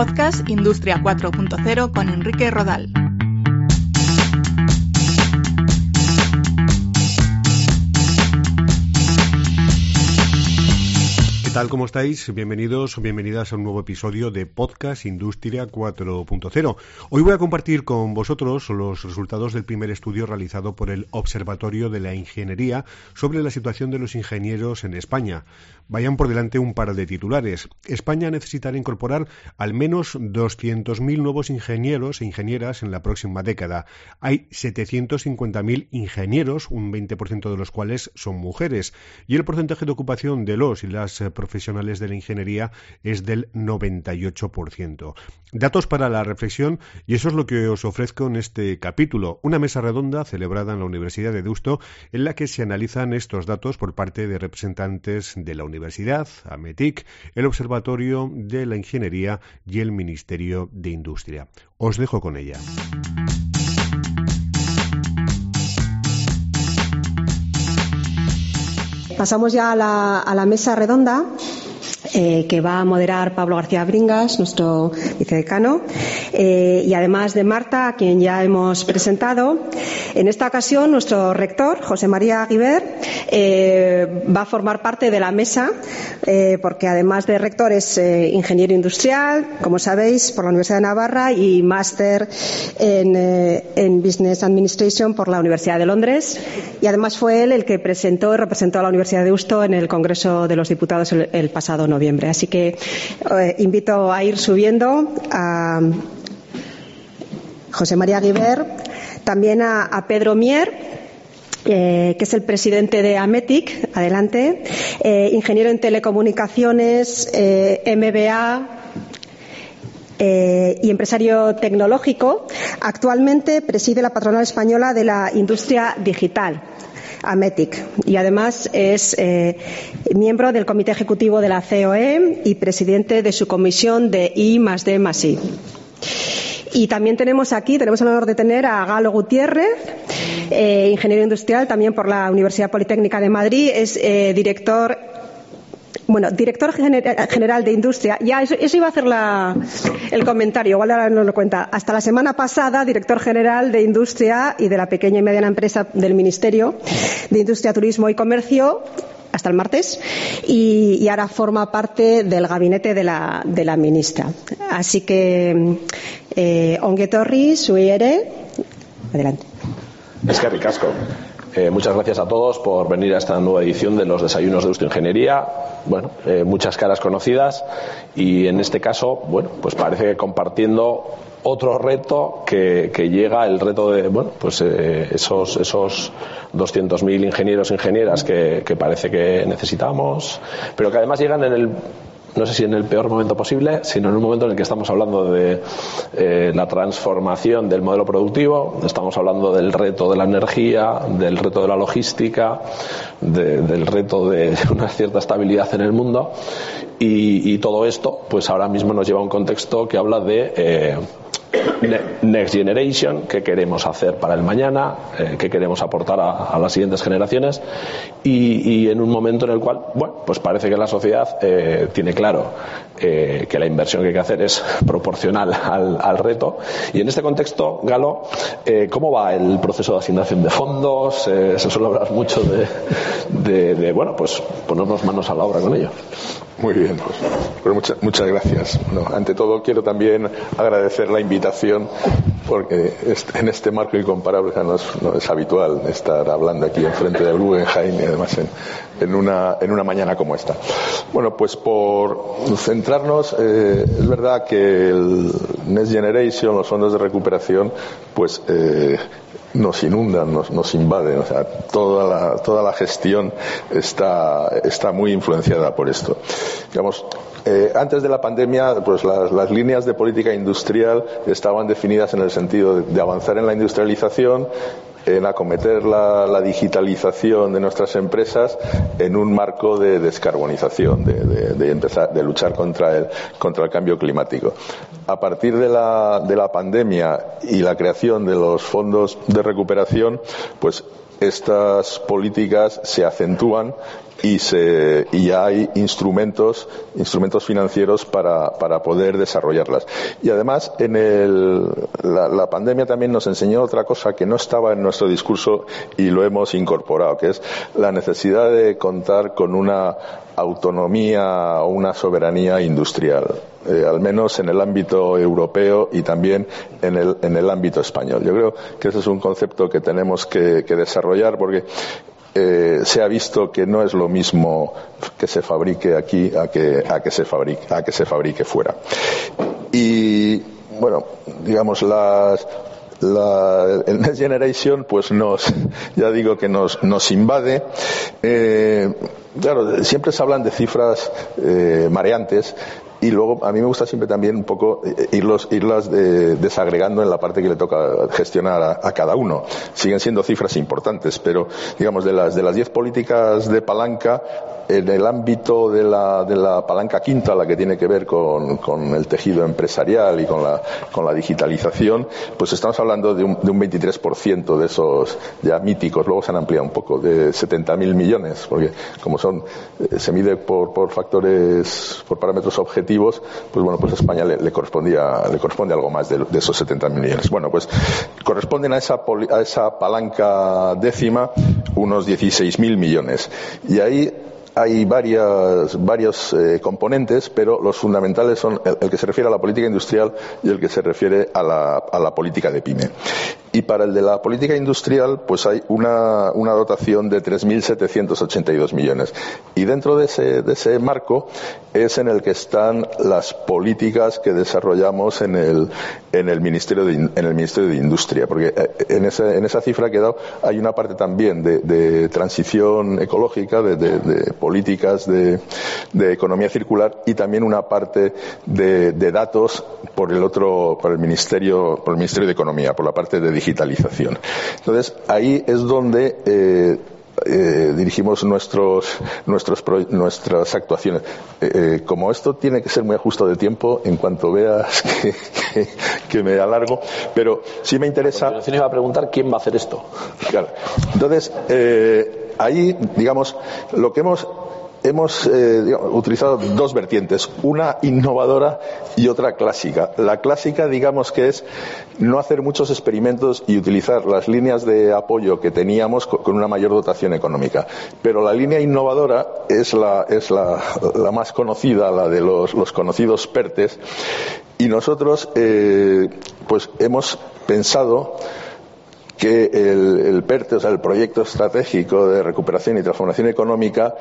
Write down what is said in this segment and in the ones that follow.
Podcast Industria 4.0 con Enrique Rodal. ¿Qué tal? ¿Cómo estáis? Bienvenidos o bienvenidas a un nuevo episodio de Podcast Industria 4.0. Hoy voy a compartir con vosotros los resultados del primer estudio realizado por el Observatorio de la Ingeniería sobre la situación de los ingenieros en España. Vayan por delante un par de titulares. España necesitará incorporar al menos 200.000 nuevos ingenieros e ingenieras en la próxima década. Hay 750.000 ingenieros, un 20% de los cuales son mujeres, y el porcentaje de ocupación de los y las profesionales de la ingeniería es del 98%. Datos para la reflexión y eso es lo que os ofrezco en este capítulo, una mesa redonda celebrada en la Universidad de Deusto en la que se analizan estos datos por parte de representantes de la Universidad, AMETIC, el Observatorio de la Ingeniería y el Ministerio de Industria. Os dejo con ella. Pasamos ya a la, a la mesa redonda eh, que va a moderar Pablo García Bringas, nuestro vicedecano, eh, y además de Marta, a quien ya hemos presentado. En esta ocasión, nuestro rector, José María Aguiber, eh, va a formar parte de la mesa, porque además de rector es ingeniero industrial, como sabéis, por la Universidad de Navarra y máster en, Business Administration por la Universidad de Londres. Y además fue él el que presentó y representó a la Universidad de Usto en el Congreso de los Diputados el, el pasado noviembre. Así que eh, invito a ir subiendo a José María Guiber, también a, Pedro Mier, eh, que es el presidente de Ametic, adelante, eh, ingeniero en telecomunicaciones, MBA, y empresario tecnológico, actualmente preside la patronal española de la industria digital. Ametic y además es eh, miembro del Comité Ejecutivo de la COE y presidente de su comisión de I más D más I. Y también tenemos aquí, tenemos el honor de tener a Galo Gutiérrez, eh, ingeniero industrial también por la Universidad Politécnica de Madrid, es eh, director bueno, director general de industria, ya eso, iba a hacer el comentario, igual ahora no lo cuenta. Hasta la semana pasada, director general de industria y de la pequeña y mediana empresa del Ministerio de Industria, Turismo y Comercio, hasta el martes y, ahora forma parte del gabinete de la, de la ministra. Así que, eh, Onguetorri, Suiere, adelante. Es que ricasco. Eh, muchas gracias a todos por venir a esta nueva edición de los desayunos de Ingeniería. Bueno, eh, muchas caras conocidas y en este caso, bueno, pues parece que compartiendo otro reto que, llega, el reto de, bueno, pues eh, esos, esos 200.000 ingenieros e ingenieras que, que parece que necesitamos, pero que además llegan en el no sé si en el peor momento posible, sino en un momento en el que estamos hablando de eh, la transformación del modelo productivo, estamos hablando del reto de la energía, del reto de la logística, del reto de una cierta estabilidad en el mundo. Y, todo esto, pues ahora mismo nos lleva a un contexto que habla de eh, Next Generation, qué queremos hacer para el mañana, eh, qué queremos aportar a, las siguientes generaciones y, en un momento en el cual, bueno, pues parece que la sociedad eh, tiene claro eh, que la inversión que hay que hacer es proporcional al, reto y en este contexto, Galo, ¿cómo va el proceso de asignación de fondos? se suele hablar mucho de, de, bueno, pues ponernos manos a la obra con ello. Muy bien, pues, pues muchas, muchas gracias. ante todo, quiero también agradecer la invitación, porque en este marco incomparable no es, no es habitual estar hablando aquí enfrente del Guggenheim y además en, en, una, en una mañana como esta. Bueno, pues por centrarnos, eh, es verdad que el Next Generation, los fondos de recuperación, pues eh, nos inundan, nos, nos invaden. O sea, toda la, toda la gestión está, está muy influenciada por esto. Digamos, eh, antes de la pandemia, pues las, líneas de política industrial estaban definidas en el sentido de avanzar en la industrialización en acometer la, digitalización de nuestras empresas en un marco de descarbonización, de luchar contra el, contra el cambio climático. A partir de la, de la pandemia y la creación de los fondos de recuperación, pues estas políticas se acentúan y, se, y hay instrumentos, instrumentos financieros para, para poder desarrollarlas. Y además, en el, la, pandemia también nos enseñó otra cosa que no estaba en nuestro discurso y lo hemos incorporado, que es la necesidad de contar con una autonomía o una soberanía industrial, eh, al menos en el ámbito europeo y también en el, en el ámbito español. Yo creo que ese es un concepto que tenemos que desarrollar porque eh, se ha visto que no es lo mismo que se fabrique aquí a que, a que se fabrique, a que se fabrique fuera. Y bueno, digamos las la, el Next Generation pues nos, ya digo que nos, nos invade. Eh, claro, siempre se hablan de cifras eh, mareantes y luego a mí me gusta siempre también un poco eh, irlos, irlas de, desagregando en la parte que le toca gestionar a, a, cada uno. Siguen siendo cifras importantes, pero digamos de las de las diez políticas de palanca en el ámbito de la, de la palanca quinta, la que tiene que ver con, el tejido empresarial y con la, con la digitalización, pues estamos hablando de un, de un 23% de esos ya míticos. Luego se han ampliado un poco, de 70.000 millones, porque como son, eh, se mide por, por factores, por parámetros objetivos, pues bueno, pues España le, le correspondía, le corresponde algo más de, de esos 70.000 millones. Bueno, pues corresponden a esa, a esa palanca décima unos 16.000 millones. Y ahí hay varias, varios eh, componentes, pero los fundamentales son el, que se refiere a la política industrial y el que se refiere a la política de pyme. Y para el de la política industrial, pues hay una, una dotación de 3.782 millones. Y dentro de ese, de ese marco es en el que están las políticas que desarrollamos en el, en el, Ministerio, de, en el Ministerio de Industria. Porque eh, en esa, en esa cifra que he hay una parte también de, de transición ecológica, de, de políticas de, economía circular y también una parte de, datos por el otro, por el Ministerio, por el Ministerio de Economía, por la parte de digitalización. Entonces, ahí es donde eh, eh, dirigimos nuestros, nuestros nuestras actuaciones. Eh, como esto tiene que ser muy ajustado de tiempo, en cuanto veas que, que, que me alargo, pero sí me interesa. A continuación iba a preguntar quién va a hacer esto. Claro. Entonces, ahí, digamos, lo que hemos hemos eh, utilizado dos vertientes, una innovadora y otra clásica. La clásica, digamos que es no hacer muchos experimentos y utilizar las líneas de apoyo que teníamos con una mayor dotación económica. Pero la línea innovadora es la, más conocida, la de los, los conocidos PERTES, y nosotros eh, pues hemos pensado que el, el, PERTE, o sea, el Proyecto Estratégico de Recuperación y Transformación Económica,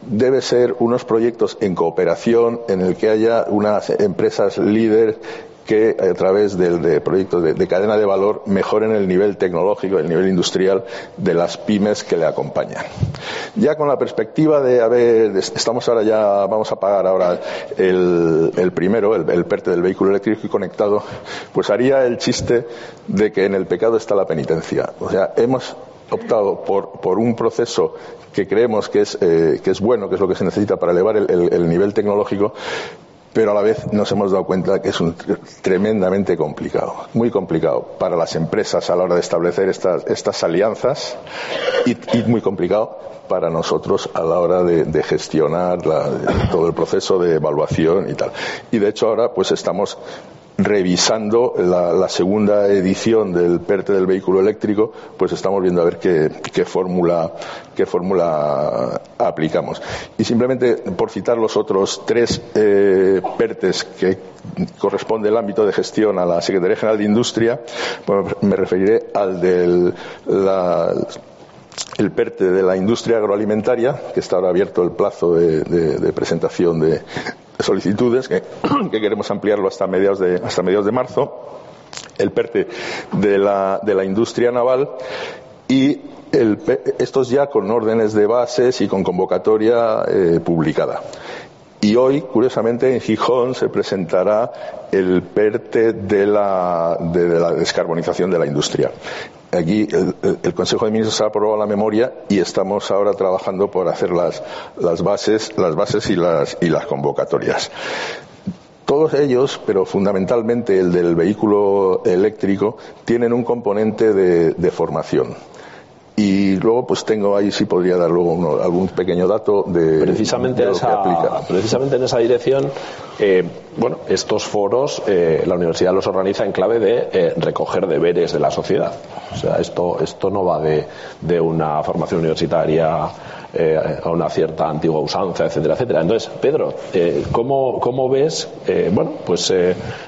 debe ser unos proyectos en cooperación en el que haya unas empresas líderes que a través del de proyectos de, de, cadena de valor mejoren el nivel tecnológico, el nivel industrial de las pymes que le acompañan. Ya con la perspectiva de, a ver, estamos ahora ya, vamos a pagar ahora el, primero, el, PERTE del vehículo eléctrico y conectado, pues haría el chiste de que en el pecado está la penitencia. O sea, hemos optado por, por un proceso que creemos que es, eh, que es bueno, que es lo que se necesita para elevar el, el, el nivel tecnológico, pero a la vez nos hemos dado cuenta que es un tremendamente complicado, muy complicado para las empresas a la hora de establecer estas, estas alianzas y, muy complicado para nosotros a la hora de, gestionar todo el proceso de evaluación y tal. Y de hecho ahora pues estamos revisando la, segunda edición del PERTE del vehículo eléctrico, pues estamos viendo a ver qué, fórmula qué fórmula aplicamos. Y simplemente por citar los otros tres eh, PERTES que corresponde el ámbito de gestión a la Secretaría General de Industria, pues me referiré al del la, el PERTE de la industria agroalimentaria, que está ahora abierto el plazo de, presentación de, solicitudes que, que, queremos ampliarlo hasta mediados de, hasta mediados de marzo, el PERTE de la, de la industria naval y estos ya con órdenes de bases y con convocatoria eh, publicada. Y hoy, curiosamente, en Gijón se presentará el PERTE de la, de la descarbonización de la industria. Aquí el, Consejo de Ministros ha aprobado la memoria y estamos ahora trabajando por hacer las, las bases, las bases y las, y las convocatorias. Todos ellos, pero fundamentalmente el del vehículo eléctrico, tienen un componente de formación Y luego, pues tengo ahí, sí podría dar luego algún pequeño dato de. Precisamente, esa, precisamente en esa dirección, eh, bueno, estos foros eh, la universidad los organiza en clave de eh, recoger deberes de la sociedad. O sea, esto, esto no va de, de una formación universitaria eh, a una cierta antigua usanza, etcétera, etcétera. Entonces, Pedro, eh, ¿cómo, ¿cómo, ves, eh, bueno, pues,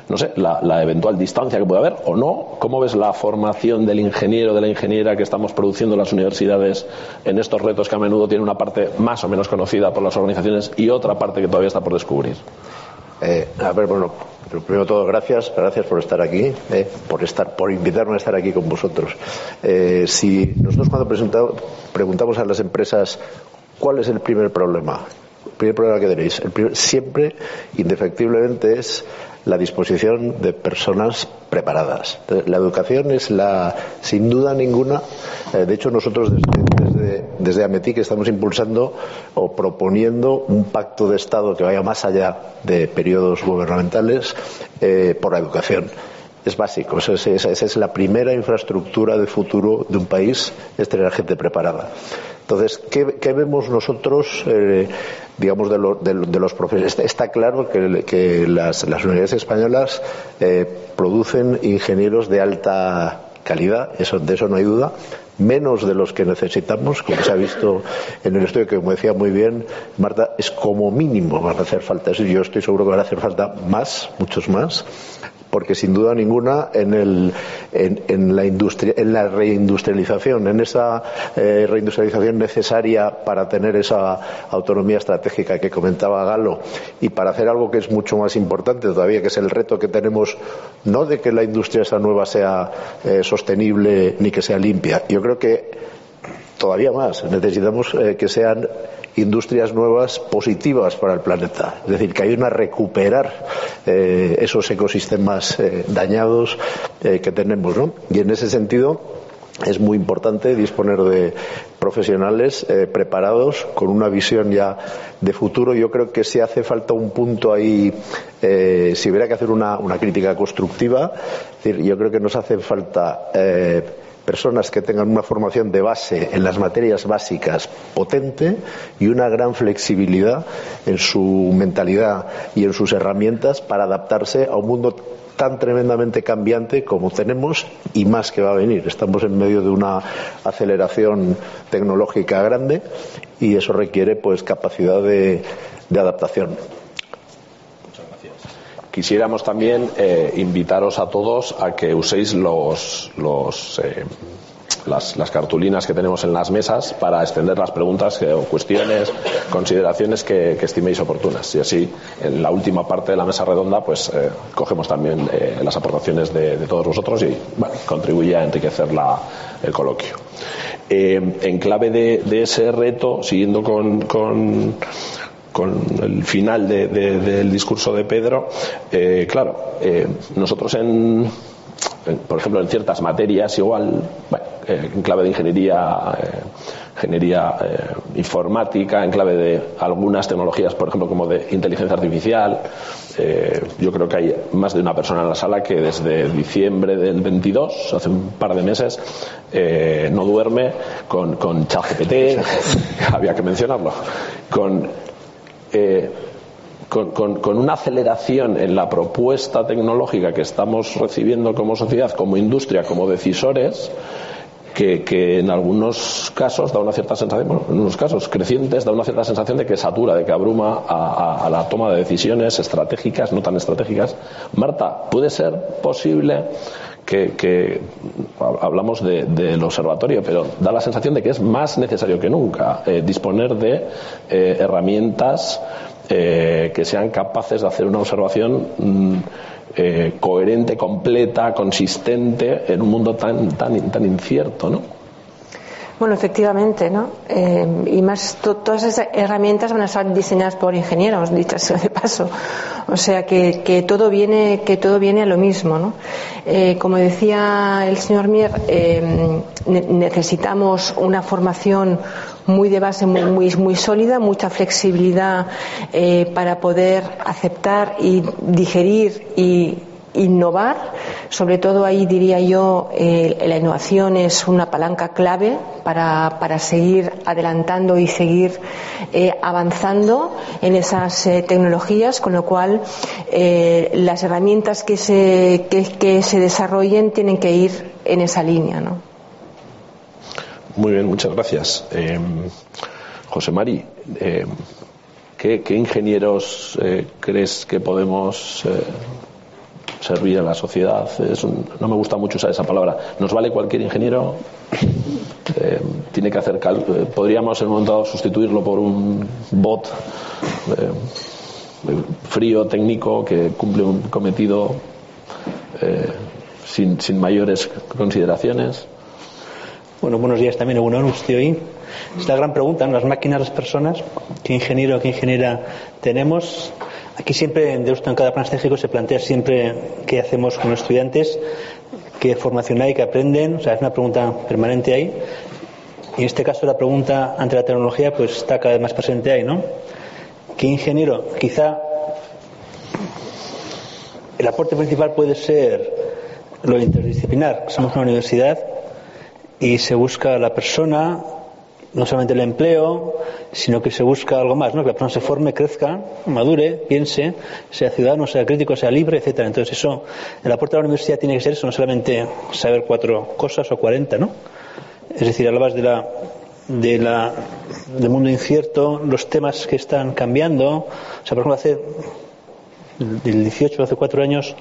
no sé, la, eventual distancia que puede haber o no? ¿Cómo ves la formación del ingeniero, de la ingeniera que estamos produciendo en las universidades en estos retos que a menudo tienen una parte más o menos conocida por las organizaciones y otra parte que todavía está por descubrir? A ver, bueno, primero de todo, gracias, gracias por estar aquí, por estar, por invitarme a estar aquí con vosotros. si nosotros cuando preguntamos a las empresas ¿Cuál es el primer problema? El primer problema que tenéis, siempre, indefectiblemente, es la disposición de personas preparadas. La educación es la, sin duda ninguna, eh, de hecho nosotros desde, desde, AMETIC estamos impulsando o proponiendo un pacto de Estado que vaya más allá de periodos gubernamentales eh, por la educación es básico. Esa es, la primera infraestructura de futuro de un país, es tener gente preparada. Entonces, ¿qué, vemos nosotros, eh, digamos, de, los profesores? Está, claro que, las, universidades españolas eh, producen ingenieros de alta calidad, eso, de eso no hay duda, menos de los que necesitamos, como se ha visto en el estudio que, como decía muy bien Marta, es como mínimo van a hacer falta. Yo estoy seguro que van a hacer falta más, muchos más, porque sin duda ninguna en, el, en, la, industria, en la reindustrialización, en esa eh, reindustrialización necesaria para tener esa autonomía estratégica que comentaba Galo y para hacer algo que es mucho más importante todavía, que es el reto que tenemos, no de que la industria esa nueva sea eh, sostenible ni que sea limpia. Yo creo que todavía más necesitamos eh, que sean industrias nuevas positivas para el planeta. Es decir, que hay una recuperar eh, esos ecosistemas eh, dañados eh, que tenemos. ¿no? Y en ese sentido, es muy importante disponer de profesionales preparados con una visión ya de futuro. Yo creo que si hace falta un punto ahí, si hubiera que hacer una, una crítica constructiva, es decir, yo creo que nos hace falta personas que tengan una formación de base en las materias básicas potente y una gran flexibilidad en su mentalidad y en sus herramientas para adaptarse a un mundo tan tremendamente cambiante como tenemos y más que va a venir. Estamos en medio de una aceleración tecnológica grande y eso requiere pues capacidad de, de adaptación. Quisiéramos también eh, invitaros a todos a que uséis los, los eh, las, cartulinas que tenemos en las mesas para extender las preguntas o cuestiones, consideraciones que, estiméis oportunas. Y así, en la última parte de la mesa redonda, pues eh, cogemos también las aportaciones de, todos vosotros y bueno, contribuye a enriquecer la, el coloquio. en clave de, de, ese reto, siguiendo con, con con el final del discurso de Pedro, eh, claro, eh, nosotros en, por ejemplo, en ciertas materias, igual, eh, en clave de ingeniería, ingeniería informática, en clave de algunas tecnologías, por ejemplo, como de inteligencia artificial, yo creo que hay más de una persona en la sala que desde diciembre del 22, hace un par de meses, no duerme con, con ChatGPT, había que mencionarlo, con eh, con, una aceleración en la propuesta tecnológica que estamos recibiendo como sociedad, como industria, como decisores, que, en algunos casos da una cierta sensación, en unos casos crecientes, da una cierta sensación de que satura, de que abruma a, la toma de decisiones estratégicas, no tan estratégicas. Marta, ¿puede ser posible que, hablamos del observatorio, pero da la sensación de que es más necesario que nunca eh, disponer de eh, herramientas eh, que sean capaces de hacer una observación mm, coherente, completa, consistente en un mundo tan, tan, tan incierto, ¿no? Bueno, efectivamente, ¿no? Eh, y más, todas esas herramientas van a estar diseñadas por ingenieros, dicho sea de paso. O sea que, que, todo viene, que todo viene a lo mismo, ¿no? Eh, como decía el señor Mier, eh, necesitamos una formación muy de base, muy, muy, muy sólida, mucha flexibilidad para poder aceptar y digerir y innovar Sobre todo ahí diría yo, eh, la innovación es una palanca clave para, para seguir adelantando y seguir eh, avanzando en esas eh, tecnologías, con lo cual las herramientas que se, que, se desarrollen tienen que ir en esa línea. ¿no? Muy bien, muchas gracias. José Mari, ¿qué, ingenieros crees que podemos servir a la sociedad. no me gusta mucho usar esa palabra. ¿Nos vale cualquier ingeniero? Eh, tiene que hacer eh, podríamos en un momento dado sustituirlo por un bot eh, frío técnico que cumple un cometido sin, sin, mayores consideraciones bueno buenos días también estoy hoy es la gran pregunta las máquinas las personas qué ingeniero qué ingeniera tenemos Aquí siempre, en Deusto, en cada plan estratégico, se plantea siempre qué hacemos con los estudiantes, qué formación hay, qué aprenden. O sea, es una pregunta permanente ahí. Y en este caso, la pregunta ante la tecnología, pues está cada vez más presente ahí, ¿no? ¿Qué ingeniero? Quizá el aporte principal puede ser lo interdisciplinar. Somos una universidad y se busca la persona no solamente el empleo, sino que se busca algo más, ¿no? que la persona se forme, crezca, madure, piense, sea ciudadano, sea crítico, sea libre, etcétera. Entonces eso, el aporte a la universidad tiene que ser eso, no solamente saber cuatro cosas o cuarenta, ¿no? Es decir, hablabas de la, de la, del mundo incierto, los temas que están cambiando. O sea, por ejemplo, hace del 18, hace cuatro años,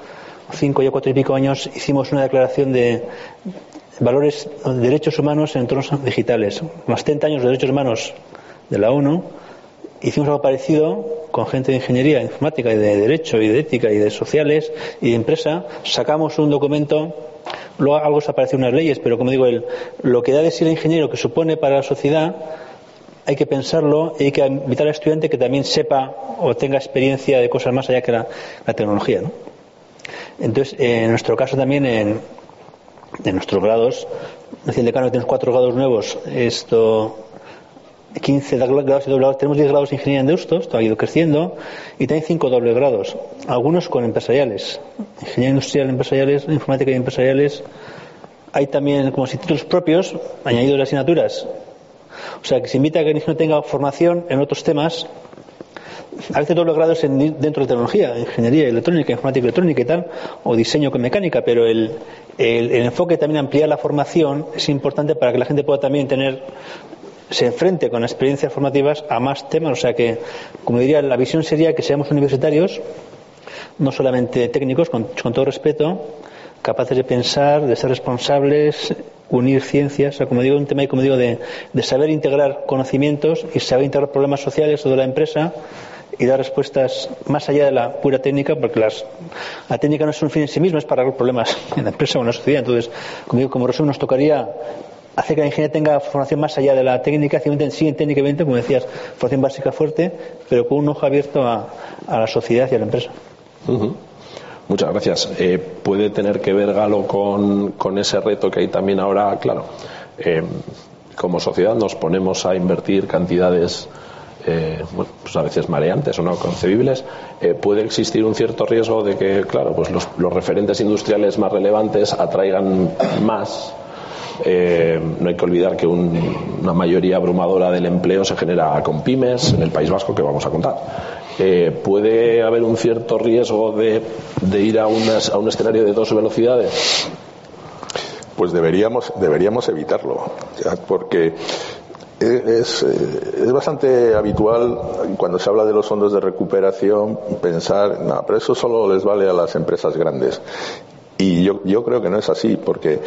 cinco ya cuatro y pico años, hicimos una declaración de, valores, derechos humanos en entornos digitales. Más 30 años de derechos humanos de la ONU, hicimos algo parecido con gente de ingeniería informática y de derecho y de ética y de sociales y de empresa. Sacamos un documento, luego algo se apareció en unas leyes, pero como digo, el, lo que da de sí el ingeniero que supone para la sociedad, hay que pensarlo y hay que invitar al estudiante que también sepa o tenga experiencia de cosas más allá que la, tecnología. Entonces, en nuestro caso también, en, de nuestros grados. Decía el decano tenemos cuatro grados nuevos, esto 15 grados y doble grados. Tenemos 10 grados de ingeniería en Deusto, esto ha ido creciendo, y también 5 doble grados, algunos con empresariales, ingeniería industrial empresariales, informática y empresariales. Hay también como institutos propios, añadidos de asignaturas. O sea, que se invita a que el ingeniero tenga formación en otros temas a veces doble grados dentro de tecnología, ingeniería electrónica, informática electrónica y tal, o diseño con mecánica, pero el, el, enfoque también ampliar la formación es importante para que la gente pueda también tener se enfrente con experiencias formativas a más temas, o sea que, como diría, la visión sería que seamos universitarios, no solamente técnicos, con, todo respeto, capaces de pensar, de ser responsables, unir ciencias, o sea, como digo, un tema y como digo, de, saber integrar conocimientos y saber integrar problemas sociales o de la empresa y dar respuestas más allá de la pura técnica, porque las, la técnica no es un fin en sí mismo, es para los problemas en la empresa o en la sociedad. Entonces, como digo, como resumen, nos tocaría hacer que la ingeniería tenga formación más allá de la técnica, sí técnicamente, como decías, formación básica fuerte, pero con un ojo abierto a, la sociedad y a la empresa. Muchas gracias. Eh, ¿Puede tener que ver Galo con, ese reto que hay también ahora? Claro, eh, como sociedad nos ponemos a invertir cantidades eh, bueno, pues a veces mareantes o no concebibles, eh, puede existir un cierto riesgo de que, claro, pues los, referentes industriales más relevantes atraigan más. Eh, no hay que olvidar que una mayoría abrumadora del empleo se genera con pymes en el País Vasco que vamos a contar. ¿Puede haber un cierto riesgo de, ir a, un escenario de dos velocidades? Pues deberíamos, evitarlo, porque es, es, bastante habitual cuando se habla de los fondos de recuperación pensar, no, pero eso solo les vale a las empresas grandes. Y yo, yo creo que no es así, porque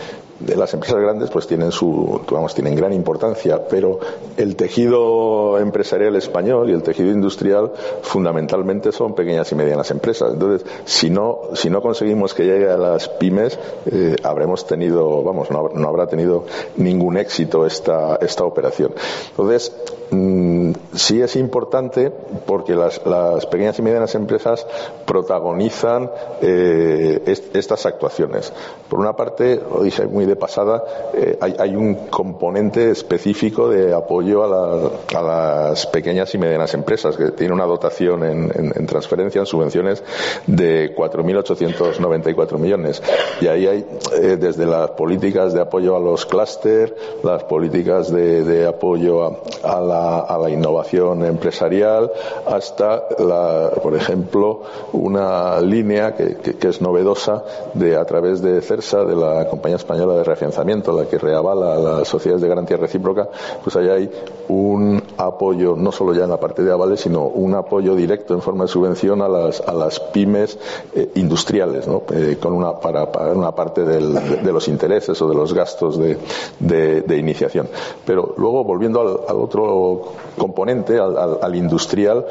las empresas grandes pues tienen su, vamos, tienen gran importancia, pero el tejido empresarial español y el tejido industrial fundamentalmente son pequeñas y medianas empresas. Entonces, si no, si no conseguimos que llegue a las pymes, eh, habremos tenido, vamos, no, no, habrá tenido ningún éxito esta, esta operación. Entonces, mm, sí es importante porque las, pequeñas y medianas empresas protagonizan eh, estas actuaciones. Por una parte, lo dije muy de pasada, eh, hay, un componente específico de apoyo a, las pequeñas y medianas empresas, que tiene una dotación en, transferencia, en subvenciones, de 4.894 millones. Y ahí hay, eh, desde las políticas de apoyo a los clúster, las políticas de, apoyo a, la, a la innovación, empresarial hasta, la, por ejemplo, una línea que, es novedosa de a través de CERSA, de la Compañía Española de Reafianzamiento, la que reavala las sociedades de garantía recíproca, pues allá hay un apoyo, no solo ya en la parte de avales, sino un apoyo directo en forma de subvención a las, a las pymes eh, industriales, ¿no? Eh, con una, para pagar una parte de, los intereses o de los gastos de, de, iniciación. Pero luego, volviendo al otro componente, al, industrial,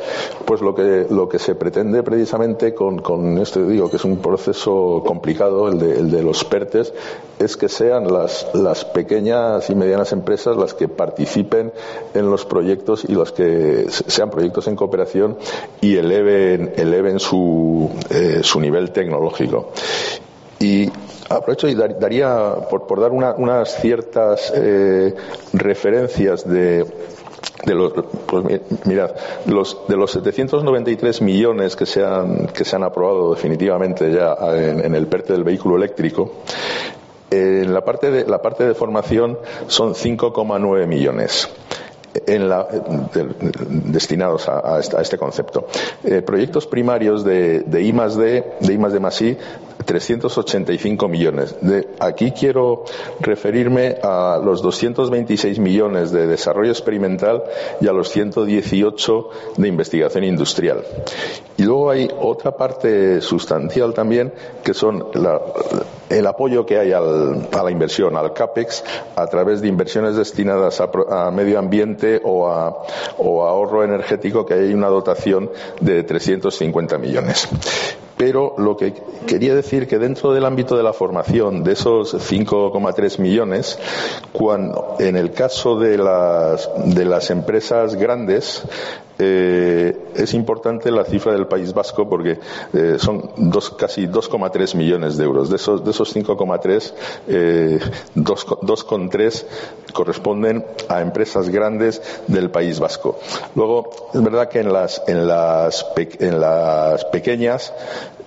pues lo que, lo que se pretende precisamente con, con esto, digo que es un proceso complicado, el de, los PERTES, es que sean las, las pequeñas y medianas empresas las que participen en los proyectos y los que sean proyectos en cooperación y eleven, eleven su, eh, su nivel tecnológico. Y aprovecho y daría, por, por dar unas ciertas eh, referencias de de los, pues mirad, los, de los 793 millones que se han, que se han aprobado definitivamente ya en, el PERTE del vehículo eléctrico, en la parte de, la parte de formación son 5,9 millones. En la, destinados a, este concepto. Eh, proyectos primarios de, de I D, de I D más I, 385 millones. Aquí quiero referirme a los 226 millones de desarrollo experimental y a los 118 de investigación industrial. Y luego hay otra parte sustancial también, que son el apoyo que hay a la inversión, al CAPEX, a través de inversiones destinadas a, medio ambiente o o a ahorro energético, que hay una dotación de 350 millones. Pero lo que quería decir que dentro del ámbito de la formación, de esos 5,3 millones, cuando, en el caso de las, de las empresas grandes, eh, es importante la cifra del País Vasco porque eh, son dos, casi 2,3 millones de euros. De esos, de esos 5,3, eh, 2,3 corresponden a empresas grandes del País Vasco. Luego, es verdad que en las, en las, en las pequeñas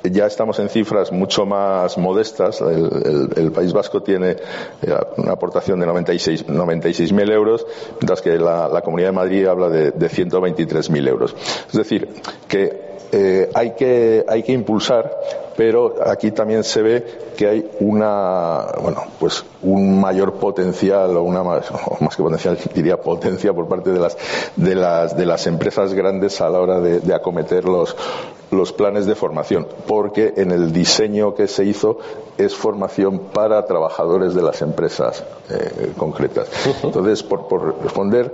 ya estamos en cifras mucho más modestas. El, País Vasco tiene eh, una aportación de 96.000 96 euros, mientras que la, Comunidad de Madrid habla de, de 123.000 euros. Es decir, que eh, hay, que, hay que impulsar, pero aquí también se ve que hay una, bueno, pues un mayor potencial o una más, más que potencial, diría potencia por parte de las, de las, de las empresas grandes a la hora de, acometer los, los planes de formación, porque en el diseño que se hizo es formación para trabajadores de las empresas eh, concretas. Entonces, por, por responder,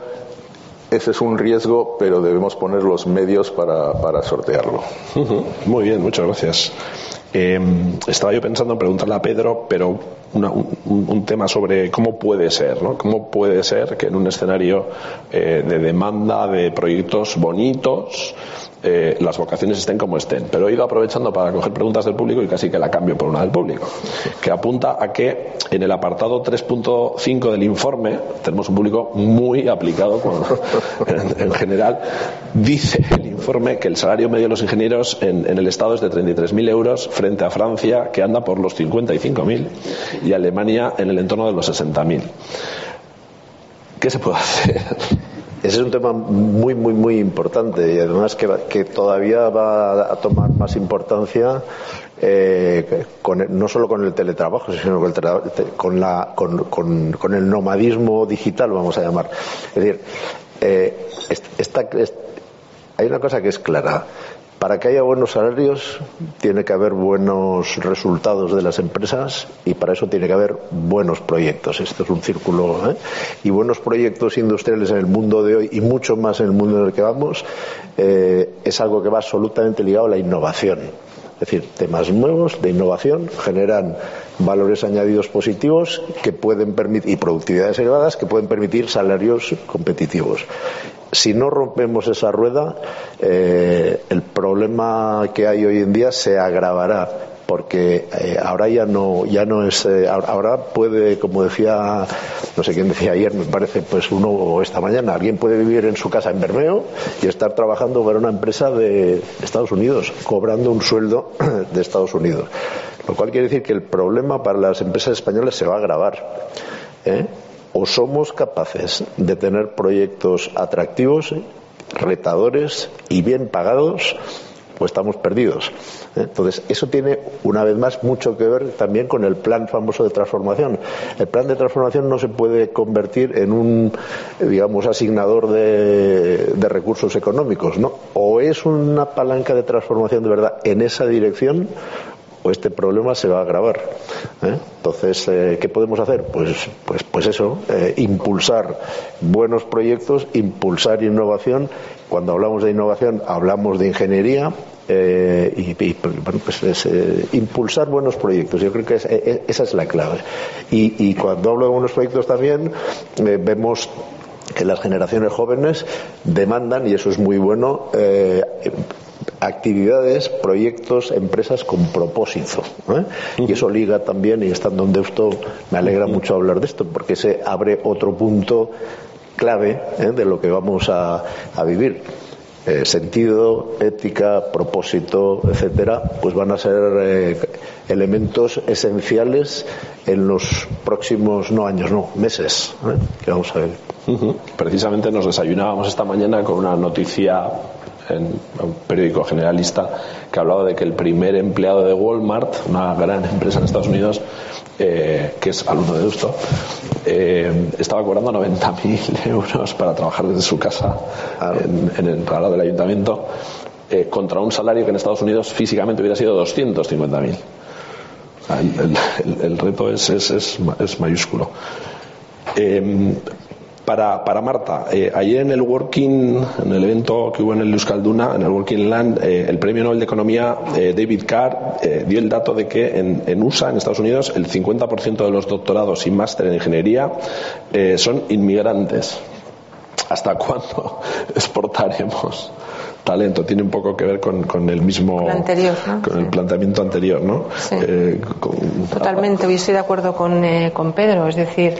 ese es un riesgo, pero debemos poner los medios para, para sortearlo. Muy bien, muchas gracias. Em, estaba yo pensando en preguntarle a Pedro, pero un, tema sobre cómo puede ser, ¿no? Cómo puede ser que en un escenario eh, de demanda de proyectos bonitos, eh, las vocaciones estén como estén. Pero he ido aprovechando para coger preguntas del público y casi que la cambio por una del público, que apunta a que en el apartado 3.5 del informe tenemos un público muy aplicado en, general. Dice el informe que el salario medio de los ingenieros en, en el Estado es de 33.000 euros frente a Francia, que anda por los 55.000, y Alemania en el entorno de los 60.000. ¿Qué se puede hacer? Ese es un tema muy, muy, muy importante y además que, todavía va a tomar más importancia eh, no solo con el teletrabajo, sino con el, con, la, con, el nomadismo digital, vamos a llamar. Es decir, eh, hay una cosa que es clara. Para que haya buenos salarios tiene que haber buenos resultados de las empresas y para eso tiene que haber buenos proyectos. Esto es un círculo. ¿eh? Y buenos proyectos industriales en el mundo de hoy y mucho más en el mundo en el que vamos eh, es algo que va absolutamente ligado a la innovación. Es decir, temas nuevos de innovación generan valores añadidos positivos que pueden permitir y productividades elevadas que pueden permitir salarios competitivos si no rompemos esa rueda, eh, el problema que hay hoy en día se agravará porque eh, ahora ya no ya no es eh, ahora puede como decía no sé quién decía ayer me parece pues uno o esta mañana alguien puede vivir en su casa en Bermeo y estar trabajando para una empresa de Estados Unidos cobrando un sueldo de Estados Unidos lo cual quiere decir que el problema para las empresas españolas se va a agravar ¿eh? O somos capaces de tener proyectos atractivos retadores y bien pagados pues estamos perdidos. Entonces, eso tiene, una vez más, mucho que ver también con el plan famoso de transformación. El plan de transformación no se puede convertir en un, digamos, asignador de, recursos económicos, ¿no? O es una palanca de transformación de verdad en esa dirección, o este problema se va a agravar. ¿eh? Entonces, eh, ¿qué podemos hacer? Pues, pues, pues eso, eh, impulsar buenos proyectos, impulsar innovación cuando hablamos de innovación, hablamos de ingeniería eh, y, pues eh, impulsar buenos proyectos. Yo creo que eh, esa es la clave. Y, cuando hablo de buenos proyectos también vemos que las generaciones jóvenes demandan, y eso es muy bueno, actividades, proyectos, empresas con propósito. Y eso liga también, y estando en Deusto, me alegra mucho hablar de esto, porque se abre otro punto clave ¿eh? de lo que vamos a, vivir. Eh, sentido, ética, propósito, etcétera, pues van a ser eh, elementos esenciales en los próximos, no años, no, meses, que vamos a ver. Precisamente nos desayunábamos esta mañana con una noticia en un periódico generalista que hablaba de que el primer empleado de Walmart, una gran empresa en Estados Unidos, eh, que es alumno de Deusto, eh, estaba cobrando 90.000 euros para trabajar desde su casa en, el ralo del ayuntamiento, eh, contra un salario que en Estados Unidos físicamente hubiera sido 250.000. El, el, reto es, es, es, mayúsculo. Para, para Marta, eh, ayer en el Working, en el evento que hubo en el Euskalduna, en el Working Land, eh, el premio Nobel de Economía, eh, David Carr, dio el dato de que en, en USA, en Estados Unidos, el 50% de los doctorados y máster en ingeniería son inmigrantes. ¿Hasta cuándo exportaremos? Talento. Tiene un poco que ver con, con el mismo. Con el planteamiento anterior, ¿no? Eh, Totalmente. Hoy estoy de acuerdo con, eh, con Pedro. Es decir,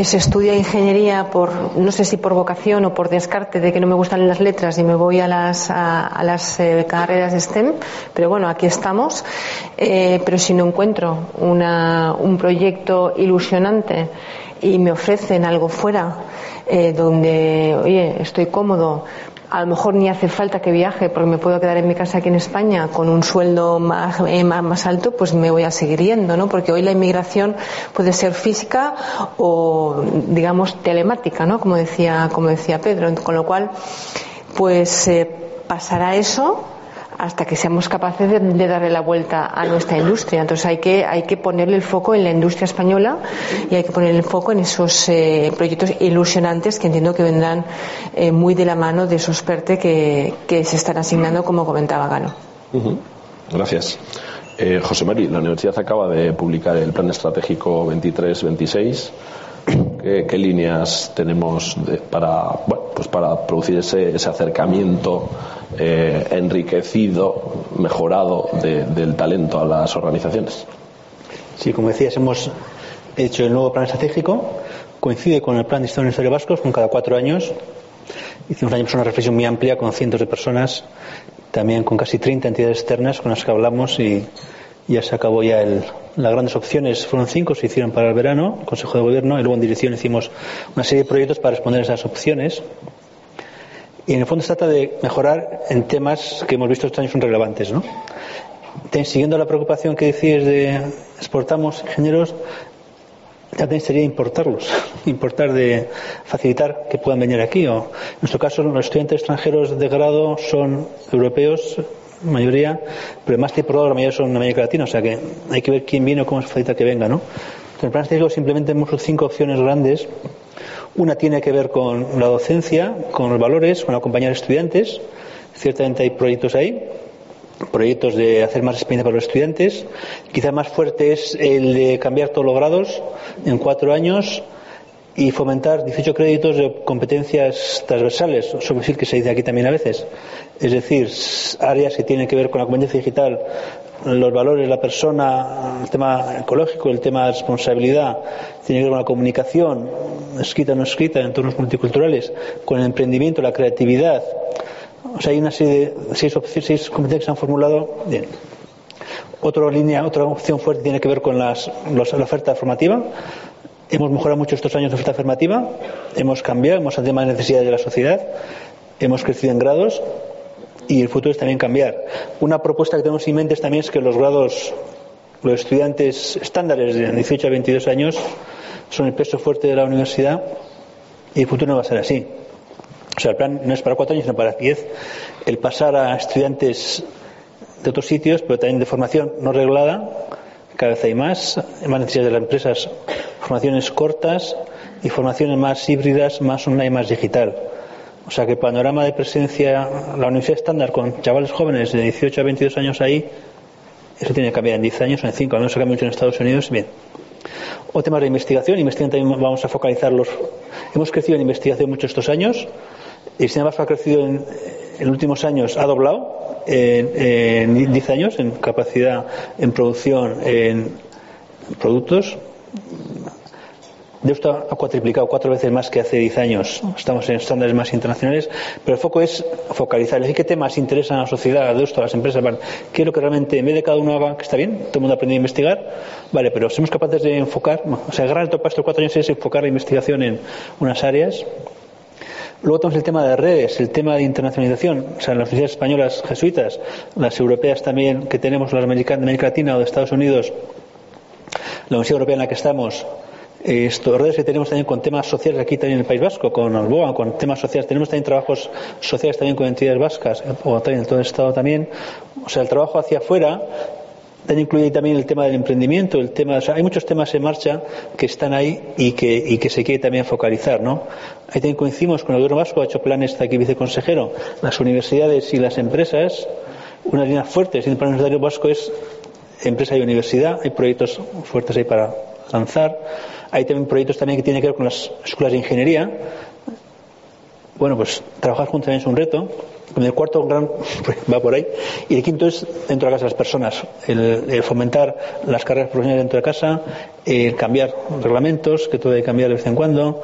se estudia ingeniería por, no sé si por vocación o por descarte de que no me gustan las letras y me voy a las, a, las eh, carreras de STEM. Pero bueno, aquí estamos. pero si no encuentro una, un proyecto ilusionante y me ofrecen algo fuera, donde, oye, estoy cómodo, a lo mejor ni hace falta que viaje porque me puedo quedar en mi casa aquí en España con un sueldo más, eh, más, alto, pues me voy a seguir yendo, ¿no? Porque hoy la inmigración puede ser física o, digamos, telemática, ¿no? Como decía, como decía Pedro. Con lo cual, pues eh, pasará eso hasta que seamos capaces de, darle la vuelta a nuestra industria. Entonces hay que, hay que ponerle el foco en la industria española y hay que ponerle el foco en esos eh, proyectos ilusionantes que entiendo que vendrán eh, muy de la mano de esos PERTE que, se están asignando, como comentaba Gano. Gracias. Eh, José Mari, la universidad acaba de publicar el Plan Estratégico 23-26 ¿Qué, líneas tenemos para, pues para producir ese, acercamiento eh, enriquecido, mejorado del talento a las organizaciones? Sí, como decías, hemos hecho el nuevo plan estratégico, coincide con el plan de Historia Universitario Vascos, con cada cuatro años. Hicimos una reflexión muy amplia con cientos de personas, también con casi 30 entidades externas con las que hablamos y ya se acabó ya el, las grandes opciones fueron cinco, se hicieron para el verano, Consejo de Gobierno, y luego en dirección hicimos una serie de proyectos para responder a esas opciones. Y en el fondo se trata de mejorar en temas que hemos visto estos años son relevantes, ¿no? Siguiendo la preocupación que decías de exportamos ingenieros, también sería importarlos, importar de facilitar que puedan venir aquí. O, en nuestro caso, los estudiantes extranjeros de grado son europeos, mayoría, pero el máster por la mayoría son en América Latina, o sea que hay que ver quién viene o cómo se facilita que venga, ¿no? En el plan estratégico simplemente hemos cinco opciones grandes. Una tiene que ver con la docencia, con los valores, con acompañar estudiantes. Ciertamente hay proyectos ahí, proyectos de hacer más experiencia para los estudiantes. Quizá más fuerte es el de cambiar todos los grados en cuatro años y fomentar 18 créditos de competencias transversales, sobre decir que se dice aquí también a veces. Es decir, áreas que tienen que ver con la competencia digital, los valores, la persona, el tema ecológico, el tema de responsabilidad, tiene que ver con la comunicación, escrita o no escrita, en entornos multiculturales, con el emprendimiento, la creatividad. O sea, hay una serie de seis, seis competencias que se han formulado. Otra línea, otra opción fuerte tiene que ver con las, la oferta formativa. Hemos mejorado mucho estos años de oferta formativa, hemos cambiado, hemos atendido más necesidades de la sociedad, hemos crecido en grados y el futuro es también cambiar. Una propuesta que tenemos en mente también es que los grados, los estudiantes estándares de 18 a 22 años son el peso fuerte de la universidad y el futuro no va a ser así. O sea, el plan no es para cuatro años, sino para diez. El pasar a estudiantes de otros sitios, pero también de formación no reglada, cada vez hay más, más necesidades de las empresas, formaciones cortas y formaciones más híbridas, más online, más digital. O sea que el panorama de presencia, la universidad estándar con chavales jóvenes de 18 a 22 años ahí, eso tiene que cambiar en 10 años o en 5, al menos se cambia mucho en Estados Unidos, bien. O temas de investigación, investigación también vamos a focalizarlos. Hemos crecido en investigación mucho estos años, y sin embargo ha crecido en, en últimos años, ha doblado en, en 10 años en capacidad, en producción, en productos de esto ha cuatriplicado cuatro veces más que hace diez años. Estamos en estándares más internacionales, pero el foco es focalizar. ¿Qué temas interesan a la sociedad, a esto, a las empresas? ¿Qué es lo que realmente, en vez de cada uno haga, que está bien, todo el mundo aprende a investigar? Vale, pero somos capaces de enfocar, o sea, el gran reto estos cuatro años es enfocar la investigación en unas áreas. Luego tenemos el tema de redes, el tema de internacionalización, o sea, las universidades españolas jesuitas, las europeas también que tenemos, las de América Latina o de Estados Unidos, la Universidad Europea en la que estamos, estos redes que tenemos también con temas sociales aquí también en el País Vasco, con Alboa, con temas sociales. Tenemos también trabajos sociales también con entidades vascas, o también en todo el Estado también. O sea, el trabajo hacia afuera también incluye también el tema del emprendimiento, el tema, hay muchos temas en marcha que están ahí y que, se quiere también focalizar, ¿no? Ahí también coincidimos con el gobierno vasco, ha hecho planes, está aquí viceconsejero, las universidades y las empresas, unas líneas fuertes y el plan universitario vasco es empresa y universidad, hay proyectos fuertes ahí para lanzar. Hay también proyectos también que tienen que ver con las escuelas de ingeniería. Bueno, pues trabajar juntos también es un reto. El cuarto gran va por ahí. Y el quinto es dentro de la casa de las personas. El, fomentar las carreras profesionales dentro de casa, el cambiar reglamentos, que todo hay que cambiar de vez en cuando,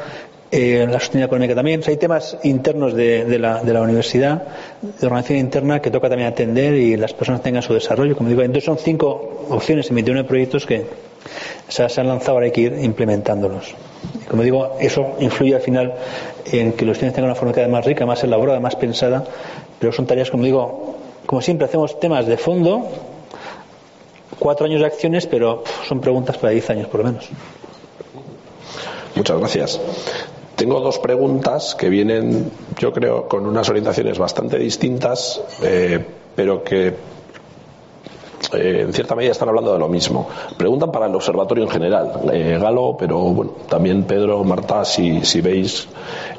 eh, la sostenibilidad económica también. hay temas internos de, la, de, la, universidad, de organización interna, que toca también atender y las personas tengan su desarrollo. Como digo, entonces son cinco opciones en 21 proyectos que se, han lanzado, ahora hay que ir implementándolos. Y como digo, eso influye al final en que los estudiantes tengan una formación más rica, más elaborada, más pensada, pero son tareas, como digo, como siempre hacemos temas de fondo, cuatro años de acciones, pero son preguntas para diez años por lo menos. Muchas gracias. Tengo dos preguntas que vienen, yo creo, con unas orientaciones bastante distintas, eh, pero que eh, en cierta medida están hablando de lo mismo. Preguntan para el observatorio en general, eh, Galo, pero bueno, también Pedro, Marta, si, veis.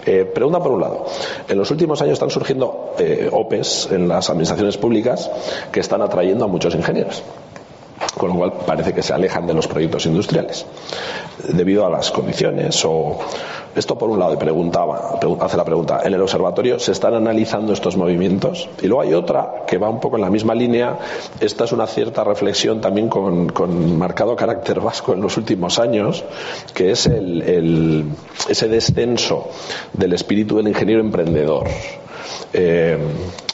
Eh, por un lado. En los últimos años están surgiendo OPEs en las administraciones públicas que están atrayendo a muchos ingenieros con lo cual parece que se alejan de los proyectos industriales debido a las condiciones. O esto por un lado y preguntaba hace la pregunta en el observatorio se están analizando estos movimientos y luego hay otra que va un poco en la misma línea. Esta es una cierta reflexión también con, marcado carácter vasco en los últimos años que es el, ese descenso del espíritu del ingeniero emprendedor eh,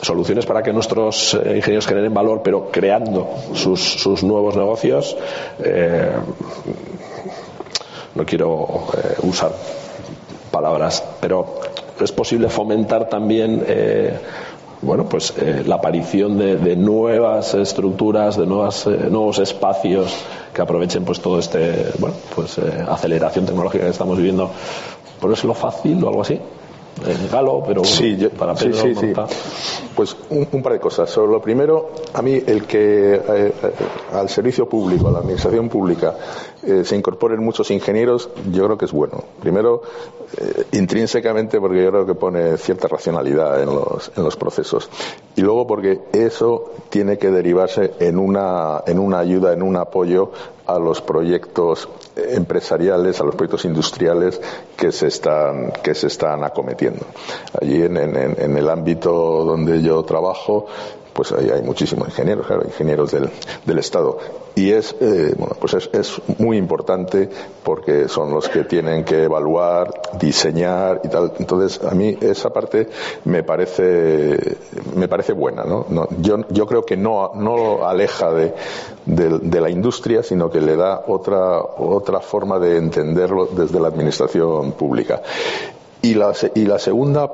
soluciones para que nuestros eh, ingenieros generen valor, pero creando sus, nuevos negocios. Eh, no quiero usar palabras, pero es posible fomentar también bueno, pues la aparición de, nuevas estructuras, de nuevas, nuevos espacios que aprovechen pues todo este, bueno, pues aceleración tecnológica que estamos viviendo. ¿Por eso es lo fácil o algo así? Galo, pero sí, para Pedro, sí, sí, Pues un, par de cosas. Sobre lo primero, a mí el que eh, eh, al servicio público, a la administración pública, eh, se incorporen muchos ingenieros, yo creo que es bueno. Primero, eh, intrínsecamente porque yo creo que pone cierta racionalidad en los, en los procesos. Y luego porque eso tiene que derivarse en una, en una ayuda, en un apoyo a los proyectos empresariales, a los proyectos industriales que se están, que se están acometiendo. Allí en, en el ámbito donde yo trabajo, pues ahí hay muchísimos ingenieros, claro, ingenieros del, del Estado. Y es, eh, bueno, pues es, es, muy importante porque son los que tienen que evaluar, diseñar y tal. Entonces, a mí esa parte me parece, me parece buena, ¿no? no yo, yo creo que no, no aleja de, de, de, la industria, sino que le da otra, otra forma de entenderlo desde la administración pública. Y la, y la segunda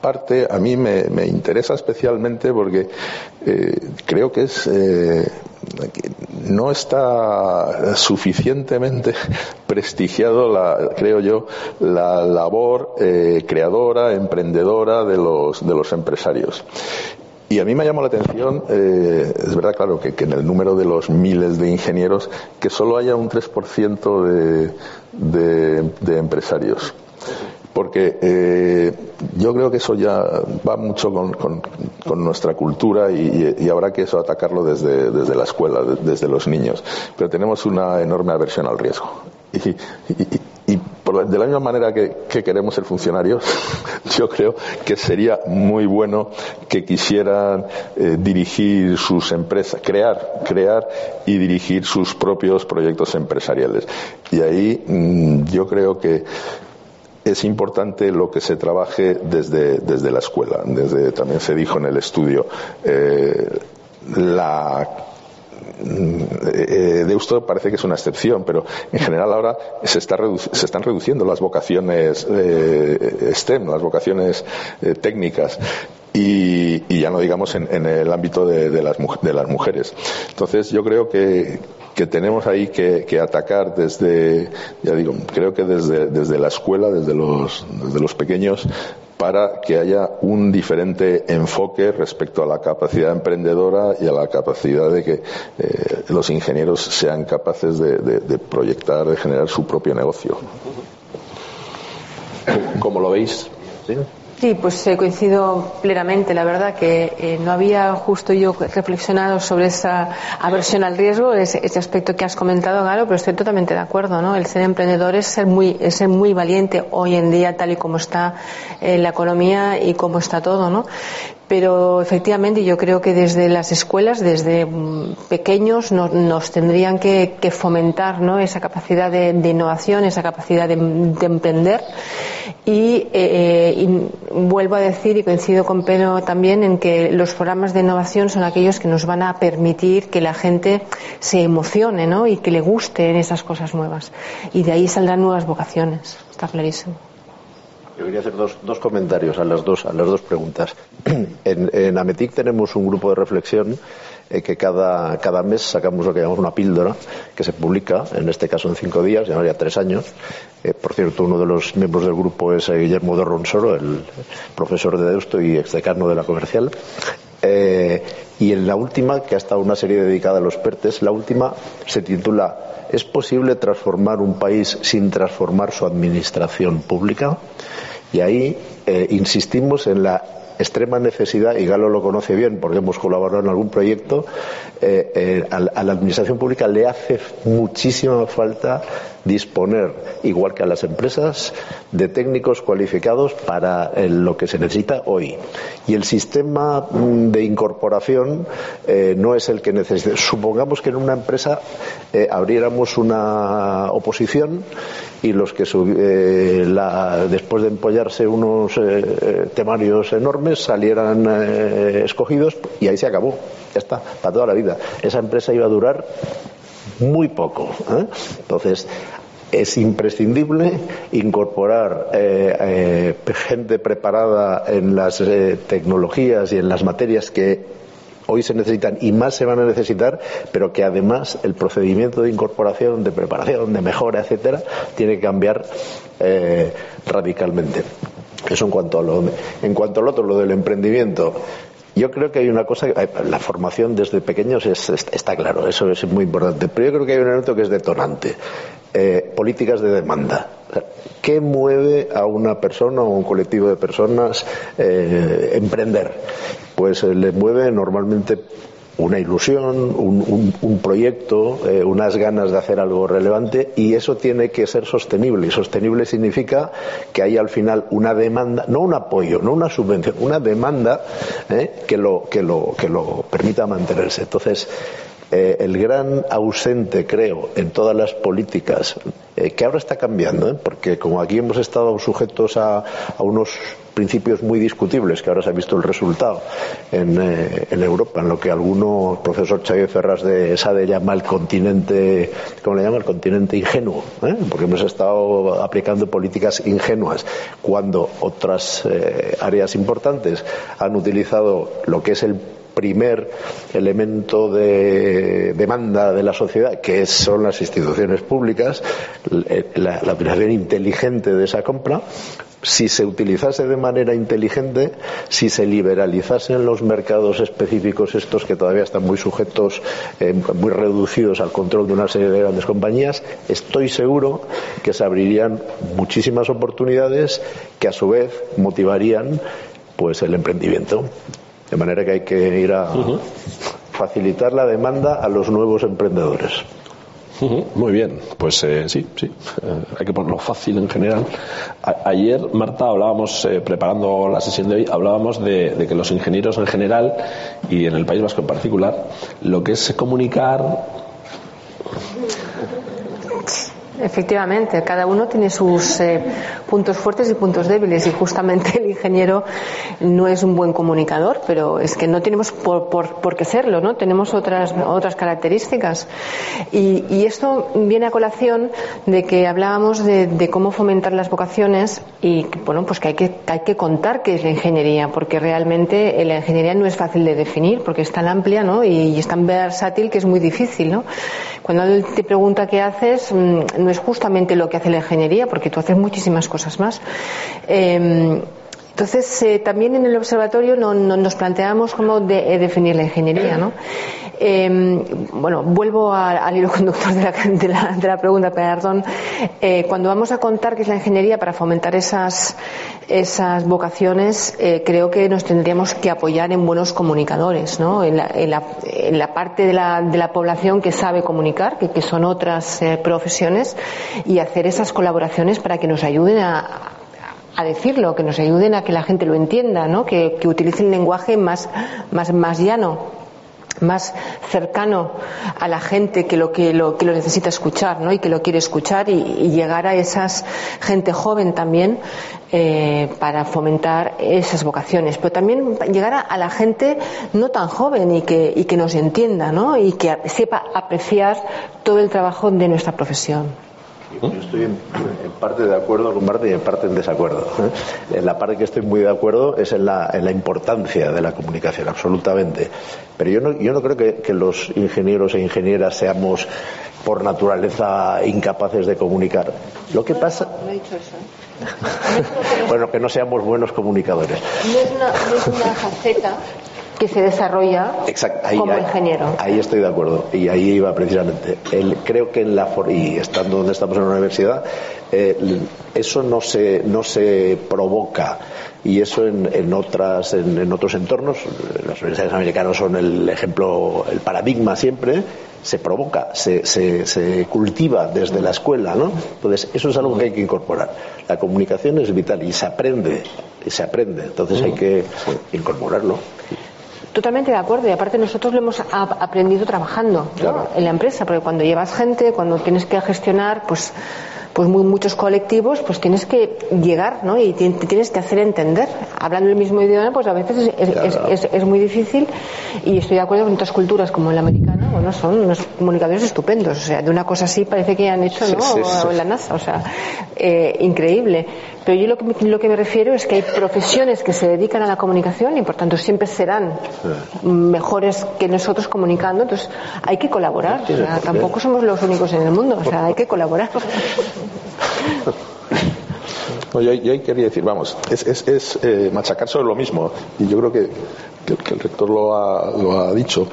parte a mí me, interesa especialmente porque eh, creo que es eh, no está suficientemente prestigiado la, creo yo la labor eh, creadora emprendedora de los de los empresarios. Y a mí me llamó la atención, eh, es verdad, claro, que, que, en el número de los miles de ingenieros, que solo haya un 3% de, de, de empresarios porque eh, yo creo que eso ya va mucho con, nuestra cultura y, habrá que eso atacarlo desde, desde la escuela, desde los niños. Pero tenemos una enorme aversión al riesgo. Y, por, de la misma manera que, que, queremos ser funcionarios, yo creo que sería muy bueno que quisieran eh, dirigir sus empresas, crear, crear y dirigir sus propios proyectos empresariales. Y ahí mmm, yo creo que es importante lo que se trabaje desde, desde la escuela. Desde, también se dijo en el estudio, eh, la eh, Deusto parece que es una excepción, pero en general ahora se, está se están reduciendo las vocaciones eh, STEM, las vocaciones técnicas. Y, ya no digamos en, el ámbito de, las, mujeres. Entonces yo creo que, que tenemos ahí que, atacar desde, ya digo, creo que desde, desde la escuela, desde los, desde los pequeños, para que haya un diferente enfoque respecto a la capacidad emprendedora y a la capacidad de que eh, los ingenieros sean capaces de, proyectar, de generar su propio negocio. ¿Cómo lo veis? Sí, pues eh, coincido plenamente. La verdad que eh, no había justo yo reflexionado sobre esa aversión al riesgo, ese, ese, aspecto que has comentado, Galo, pero estoy totalmente de acuerdo, ¿no? El ser emprendedor es ser muy, es ser muy valiente hoy en día, tal y como está eh, la economía y cómo está todo, ¿no? Pero efectivamente yo creo que desde las escuelas, desde mm, pequeños, nos, tendrían que, fomentar esa capacidad de, innovación, esa capacidad de, de emprender. Y, eh, y, vuelvo a decir, y coincido con Pedro también, en que los programas de innovación son aquellos que nos van a permitir que la gente se emocione ¿no? y que le gusten esas cosas nuevas. Y de ahí saldrán nuevas vocaciones, está clarísimo. Yo quería hacer dos, dos, comentarios a las dos, a las dos preguntas. En, en Ametic tenemos un grupo de reflexión eh, que cada, cada mes sacamos lo que llamamos una píldora que se publica, en este caso en cinco días, ya tres años. Eh, por cierto, uno de los miembros del grupo es eh, Guillermo de Ronsoro, el profesor de Deusto y exdecano de la comercial. Y en la última, que ha estado una serie dedicada a los PERTES, la última se titula ¿Es posible transformar un país sin transformar su administración pública? Y ahí eh, insistimos en la extrema necesidad, y Galo lo conoce bien porque hemos colaborado en algún proyecto, eh, eh, a, a, la administración pública le hace muchísima falta disponer, igual que a las empresas, de técnicos cualificados para eh, lo que se necesita hoy. Y el sistema mm, de incorporación eh, no es el que necesita. Supongamos que en una empresa eh, abriéramos una oposición y los que eh, la, después de empollarse unos temarios enormes salieran escogidos y ahí se acabó. Ya está, para toda la vida. Esa empresa iba a durar muy poco. ¿eh? Entonces, es imprescindible incorporar eh, eh, gente preparada en las eh, tecnologías y en las materias que hoy se necesitan y más se van a necesitar, pero que además el procedimiento de incorporación, de preparación, de mejora, etcétera, tiene que cambiar eh, radicalmente. Eso en cuanto a lo en cuanto al otro, lo del emprendimiento Yo creo que hay una cosa, la formación desde pequeños es, está claro, eso es muy importante, pero yo creo que hay un elemento que es detonante. Eh, políticas de demanda. ¿Qué mueve a una persona o un colectivo de personas eh, emprender? Pues eh, le mueve normalmente una ilusión, un, proyecto, unas ganas de hacer algo relevante y eso tiene que ser sostenible. Y sostenible significa que hay al final una demanda, no un apoyo, no una subvención, una demanda que, lo, que, lo, que lo permita mantenerse. Entonces, eh, el gran ausente, creo, en todas las políticas, eh, que ahora está cambiando, ¿eh? porque como aquí hemos estado sujetos a, unos principios muy discutibles, que ahora se ha visto el resultado en, Europa, en lo que alguno, el profesor Xavier Ferraz de Sade llama el continente, ¿cómo le llama? El continente ingenuo, porque hemos estado aplicando políticas ingenuas, cuando otras áreas importantes han utilizado lo que es el primer elemento de demanda de la sociedad, que son las instituciones públicas, la, la utilización inteligente de esa compra, si se utilizase de manera inteligente, si se liberalizasen los mercados específicos estos que todavía están muy sujetos, eh, muy reducidos al control de una serie de grandes compañías, estoy seguro que se abrirían muchísimas oportunidades que a su vez motivarían pues el emprendimiento. De manera que hay que ir a facilitar la demanda a los nuevos emprendedores. Muy bien, pues eh, sí, sí, eh, hay que ponerlo fácil en general. ayer, Marta, hablábamos, eh, preparando la sesión de hoy, hablábamos de, de, que los ingenieros en general y en el País Vasco en particular, lo que es comunicar Efectivamente, cada uno tiene sus eh, puntos fuertes y puntos débiles y justamente el ingeniero no es un buen comunicador, pero es que no tenemos por, por, qué serlo, ¿no? Tenemos otras, otras características. Y, y, esto viene a colación de que hablábamos de, de, cómo fomentar las vocaciones y, bueno, pues que hay que, hay que contar qué es la ingeniería, porque realmente la ingeniería no es fácil de definir, porque es tan amplia, ¿no? Y, es tan versátil que es muy difícil, ¿no? Cuando te pregunta qué haces, mm, no es justamente lo que hace la ingeniería, porque tú haces muchísimas cosas más. Em, entonces, eh, también en el observatorio no, nos planteamos cómo de, eh, definir la ingeniería, ¿no? Em, bueno, vuelvo al hilo conductor de la, de la, pregunta, perdón. Eh, cuando vamos a contar qué es la ingeniería para fomentar esas, esas vocaciones, creo que nos tendríamos que apoyar en buenos comunicadores, ¿no? En la, en la, en la parte de la, de la, población que sabe comunicar, que, que son otras profesiones, y hacer esas colaboraciones para que nos ayuden a, a decirlo, que nos ayuden a que la gente lo entienda, ¿no? que, que utilicen lenguaje más, más, más llano más cercano a la gente que lo que lo, que lo necesita escuchar ¿no? y que lo quiere escuchar y, llegar a esas gente joven también eh, para fomentar esas vocaciones pero también llegar a, la gente no tan joven y que, y que nos entienda ¿no? y que sepa apreciar todo el trabajo de nuestra profesión yo estoy en, parte de acuerdo con Marta y en parte en desacuerdo. ¿eh? En la parte que estoy muy de acuerdo es en la, en la importancia de la comunicación, absolutamente. Pero yo no, yo no creo que, los ingenieros e ingenieras seamos por naturaleza incapaces de comunicar. Lo que pasa. No he dicho eso. ¿eh? bueno, que no seamos buenos comunicadores. No es una, no es una faceta que se desarrolla como ingeniero. Ahí estoy de acuerdo y ahí iba precisamente. creo que en la y estando donde estamos en la universidad, eh, eso no se no se provoca y eso en, en otras en, otros entornos, las universidades americanas son el ejemplo, el paradigma siempre se provoca, se, se, se, cultiva desde la escuela, ¿no? Entonces, eso es algo que hay que incorporar. La comunicación es vital y se aprende, y se aprende, entonces hay que incorporarlo. Totalmente de acuerdo y aparte nosotros lo hemos aprendido trabajando en la empresa, porque cuando llevas gente, cuando tienes que gestionar, pues pues muy, muchos colectivos, pues tienes que llegar, ¿no? Y te, tienes que hacer entender. Hablando el mismo idioma, pues a veces es, es, muy difícil y estoy de acuerdo con otras culturas como la americana, bueno, son unos comunicadores estupendos. O sea, de una cosa así parece que han hecho, ¿no? o, en la NASA, o sea, eh, increíble. Pero yo lo que, lo que me refiero es que hay profesiones que se dedican a la comunicación y por tanto siempre serán mejores que nosotros comunicando, entonces hay que colaborar. O sea, tampoco somos los únicos en el mundo, o sea, hay que colaborar. yo, yo quería decir, vamos, es, es, es eh, machacar sobre lo mismo, y yo creo que, el rector lo ha, lo ha dicho.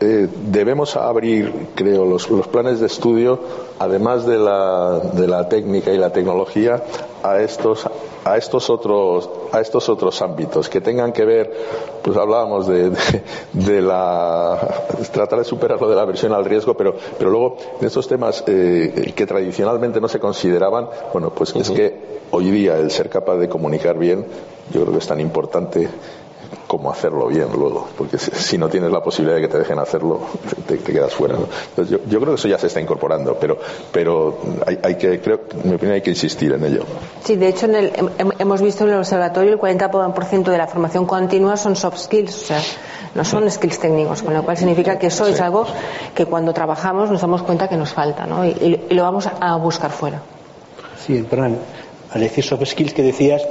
Eh, debemos abrir, creo, los, los, planes de estudio, además de la, de la técnica y la tecnología, a estos a estos otros a estos otros ámbitos que tengan que ver pues hablábamos de, de, de la tratar de superar lo de la aversión al riesgo pero pero luego en estos temas eh, que tradicionalmente no se consideraban bueno pues uh -huh. es que hoy día el ser capaz de comunicar bien yo creo que es tan importante cómo hacerlo bien luego, porque si no tienes la posibilidad de que te dejen hacerlo, te, te quedas fuera. ¿no? Entonces yo, yo, creo que eso ya se está incorporando, pero, pero hay, hay, que, creo, en mi opinión, hay que insistir en ello. Sí, de hecho, en el, hemos visto en el observatorio el 40% de la formación continua son soft skills, o sea, no son skills técnicos, con lo cual significa que eso sí. es algo que cuando trabajamos nos damos cuenta que nos falta, ¿no? Y, y lo vamos a buscar fuera. Sí, perdón, al decir soft skills que decías,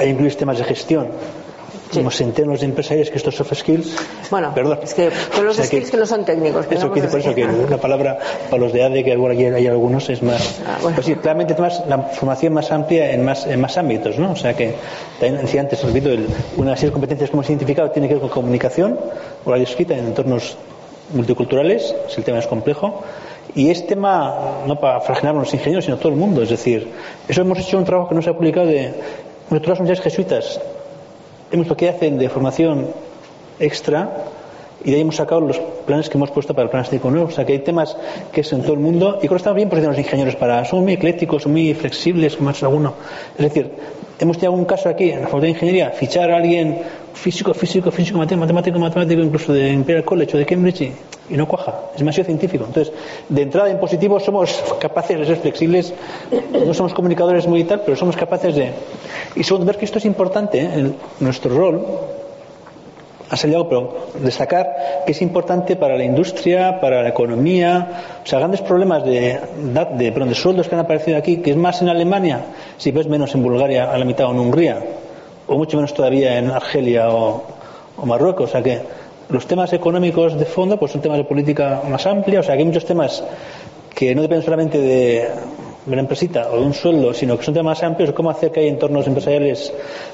hay incluir temas de gestión. Como entienden los empresarios que estos soft skills bueno perdón. es que son los o sea skills que, que, no son técnicos eso que por eso que la palabra para los de ADE que aquí hay algunos es más ah, bueno. pues sí, claramente más la formación más amplia en más en más ámbitos ¿no? o sea que también decía antes repito el, una serie de competencias que hemos identificado tiene que ver con comunicación oral escrita en entornos multiculturales si el tema es complejo. Y es tema no para fraginar los ingenieros sino todo el mundo. Es decir eso hemos hecho un trabajo que no se ha publicado de nuestras universidades jesuitas hemos lo que hacen de formación extra y de ahí hemos sacado los planes que hemos puesto para el plan estético nuevo. O sea que hay temas que es en todo el mundo y creo que estamos bien posicionados los ingenieros para, son muy eclécticos, muy flexibles, como es alguno. Es decir, hemos tenido un caso aquí en la Facultad de Ingeniería, fichar a alguien físico, físico, físico, matemático, matemático, incluso de Imperial College o de Cambridge y, y no cuaja, es demasiado científico. Entonces, de entrada en positivo somos capaces de ser flexibles, no somos comunicadores muy tal, pero somos capaces de... Y segundo, ver que esto es importante, ¿eh? en nuestro rol, ha salido, pero destacar que es importante para la industria, para la economía, o sea, grandes problemas de, de, de, de sueldos que han aparecido aquí, que es más en Alemania, si ves menos en Bulgaria a la mitad o en Hungría, o mucho menos todavía en Argelia o, Marruecos, o sea que los temas económicos de fondo pues son temas de política más amplia, o sea que hay muchos temas que no dependen solamente de una empresita o un sueldo, sino que son temas amplios, cómo hacer que haya entornos empresariales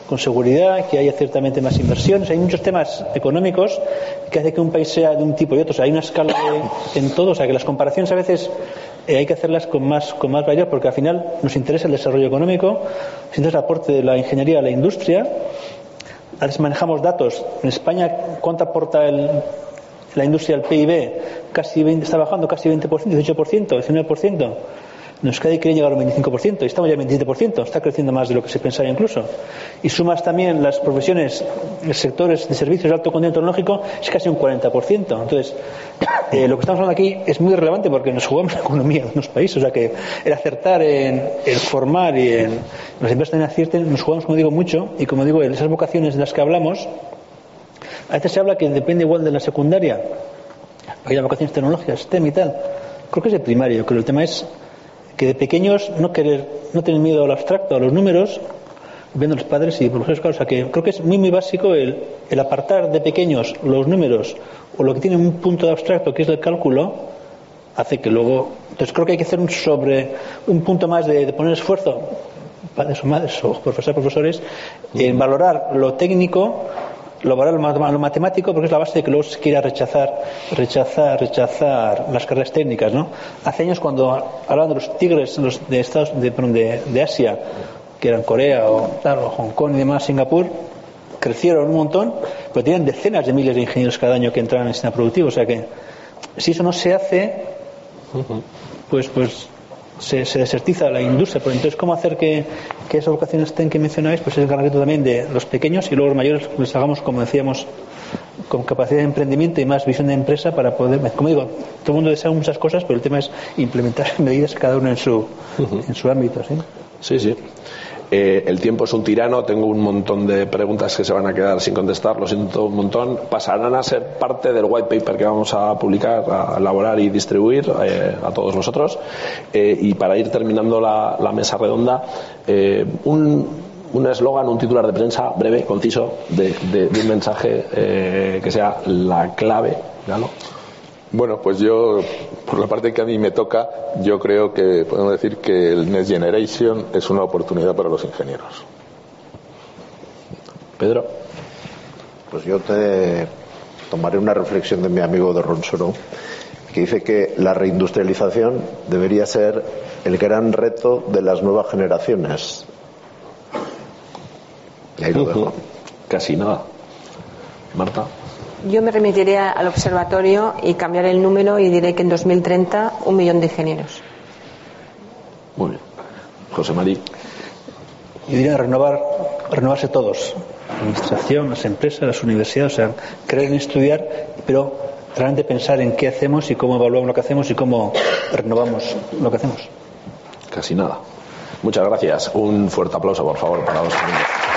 con seguridad, que haya ciertamente más inversiones. Hay muchos temas económicos que hace que un país sea de un tipo y otro. O sea, hay una escala de, en todo. O sea, que las comparaciones a veces eh, hay que hacerlas con más, con más variedad porque al final nos interesa el desarrollo económico, nos interesa el aporte de la ingeniería a la industria. A veces manejamos datos. En España, ¿cuánto aporta el, la industria al PIB? Casi 20, está bajando casi 20%, 18%, 19%. En Euskadi quiere llegar a un 25% y estamos ya al 27%, está creciendo más de lo que se pensaba incluso. Y sumas también las profesiones, sectores de servicios de alto contenido tecnológico, es casi un 40%. Entonces, eh, lo que estamos hablando aquí es muy relevante porque nos jugamos la economía de unos países, o sea que el acertar en el formar y en las empresas también acierten, nos jugamos, como digo, mucho y como digo, en esas vocaciones de las que hablamos, a veces se habla que depende igual de la secundaria, hay las vocaciones tecnológicas, STEM y tal. Creo que es el primario, creo que el tema es que de pequeños no querer, no tener miedo al abstracto, a los números, viendo los padres y profesores, claro, o sea que creo que es muy muy básico el, el, apartar de pequeños los números o lo que tiene un punto de abstracto que es el cálculo, hace que luego, entonces creo que hay que hacer un sobre, un punto más de, de poner esfuerzo, padres o madres o profesores, profesores, en valorar lo técnico lo valorar lo matemático porque es la base de que luego se quiera rechazar, rechazar, rechazar las carreras técnicas, ¿no? Hace años cuando hablaban de los tigres los de Estados de, de, de Asia, que eran Corea o, Hong Kong y demás, Singapur, crecieron un montón, pero tienen decenas de miles de ingenieros cada año que entran en el sistema productivo, o sea que si eso no se hace, pues pues se, se, desertiza la industria. Pero entonces, ¿cómo hacer que, que esas vocaciones estén que mencionáis? Pues es el gran reto también de los pequeños y luego los mayores les hagamos, como decíamos, con capacidad de emprendimiento y más visión de empresa para poder, como digo, todo el mundo desea muchas cosas, pero el tema es implementar medidas cada uno en su, uh -huh. en su ámbito. ¿sí? Sí, sí. Eh, el tiempo es un tirano, tengo un montón de preguntas que se van a quedar sin contestar, lo siento un montón. Pasarán a ser parte del white paper que vamos a publicar, a elaborar y distribuir eh, a todos nosotros. Eh, y para ir terminando la, mesa redonda, un un eslogan, un titular de prensa breve, conciso, de, de, de un mensaje que sea la clave, ¿no? Bueno, pues yo, por la parte que a mí me toca, yo creo que podemos decir que el Next Generation es una oportunidad para los ingenieros. Pedro. Pues yo te tomaré una reflexión de mi amigo de Ronsoro, que dice que la reindustrialización debería ser el gran reto de las nuevas generaciones. Y ahí lo dejo. Casi nada. Marta. Yo me remitiría al observatorio y cambiaré el número y diré que en 2030 un millón de ingenieros. Muy bien. José María. Yo diría renovar, renovarse todos. La administración, las empresas, las universidades, o sea, creer en estudiar, pero realmente pensar en qué hacemos y cómo evaluamos lo que hacemos y cómo renovamos lo que hacemos. Casi nada. Muchas gracias. Un fuerte aplauso, por favor, para los ponentes.